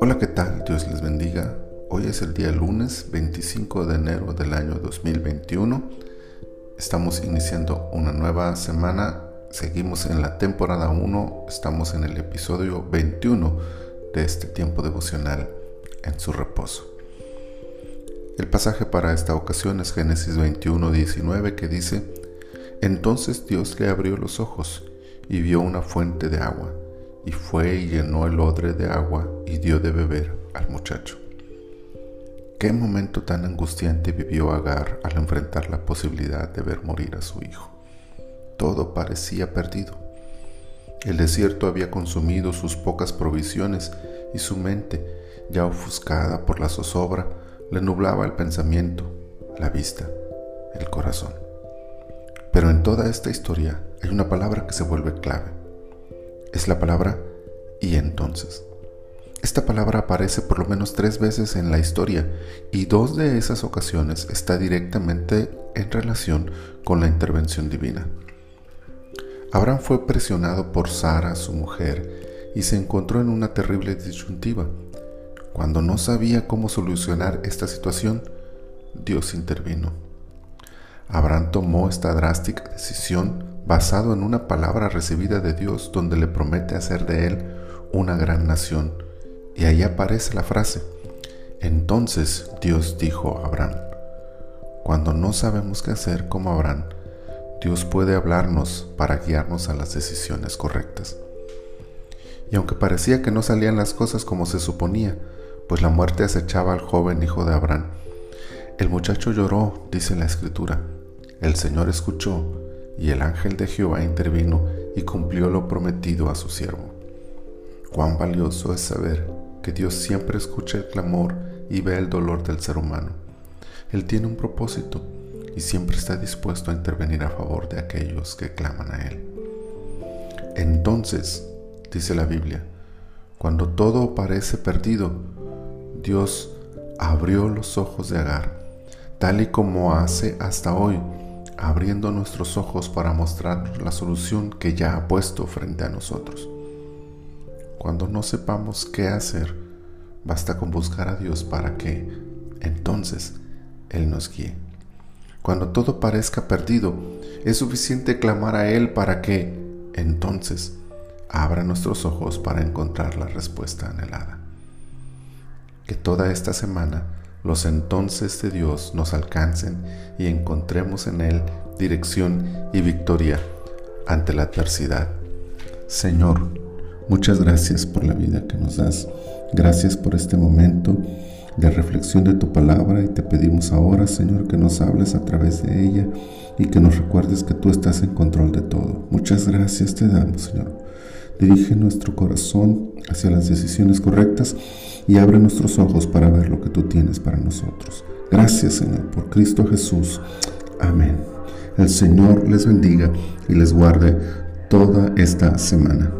Hola, ¿qué tal? Dios les bendiga. Hoy es el día lunes 25 de enero del año 2021. Estamos iniciando una nueva semana. Seguimos en la temporada 1. Estamos en el episodio 21 de este tiempo devocional en su reposo. El pasaje para esta ocasión es Génesis 21, 19 que dice, Entonces Dios le abrió los ojos y vio una fuente de agua y fue y llenó el odre de agua y dio de beber al muchacho. Qué momento tan angustiante vivió Agar al enfrentar la posibilidad de ver morir a su hijo. Todo parecía perdido. El desierto había consumido sus pocas provisiones y su mente, ya ofuscada por la zozobra, le nublaba el pensamiento, la vista, el corazón. Pero en toda esta historia hay una palabra que se vuelve clave es la palabra y entonces. Esta palabra aparece por lo menos tres veces en la historia y dos de esas ocasiones está directamente en relación con la intervención divina. Abraham fue presionado por Sara, su mujer, y se encontró en una terrible disyuntiva. Cuando no sabía cómo solucionar esta situación, Dios intervino. Abraham tomó esta drástica decisión basado en una palabra recibida de Dios donde le promete hacer de él una gran nación. Y ahí aparece la frase, entonces Dios dijo a Abraham, cuando no sabemos qué hacer como Abraham, Dios puede hablarnos para guiarnos a las decisiones correctas. Y aunque parecía que no salían las cosas como se suponía, pues la muerte acechaba al joven hijo de Abraham, el muchacho lloró, dice la escritura. El Señor escuchó y el ángel de Jehová intervino y cumplió lo prometido a su siervo. Cuán valioso es saber que Dios siempre escucha el clamor y ve el dolor del ser humano. Él tiene un propósito y siempre está dispuesto a intervenir a favor de aquellos que claman a Él. Entonces, dice la Biblia, cuando todo parece perdido, Dios abrió los ojos de Agar, tal y como hace hasta hoy abriendo nuestros ojos para mostrar la solución que ya ha puesto frente a nosotros. Cuando no sepamos qué hacer, basta con buscar a Dios para que entonces Él nos guíe. Cuando todo parezca perdido, es suficiente clamar a Él para que entonces abra nuestros ojos para encontrar la respuesta anhelada. Que toda esta semana los entonces de Dios nos alcancen y encontremos en Él dirección y victoria ante la adversidad. Señor, muchas gracias por la vida que nos das. Gracias por este momento de reflexión de tu palabra y te pedimos ahora, Señor, que nos hables a través de ella y que nos recuerdes que tú estás en control de todo. Muchas gracias te damos, Señor. Dirige nuestro corazón hacia las decisiones correctas y abre nuestros ojos para ver lo que tú tienes para nosotros. Gracias Señor por Cristo Jesús. Amén. El Señor les bendiga y les guarde toda esta semana.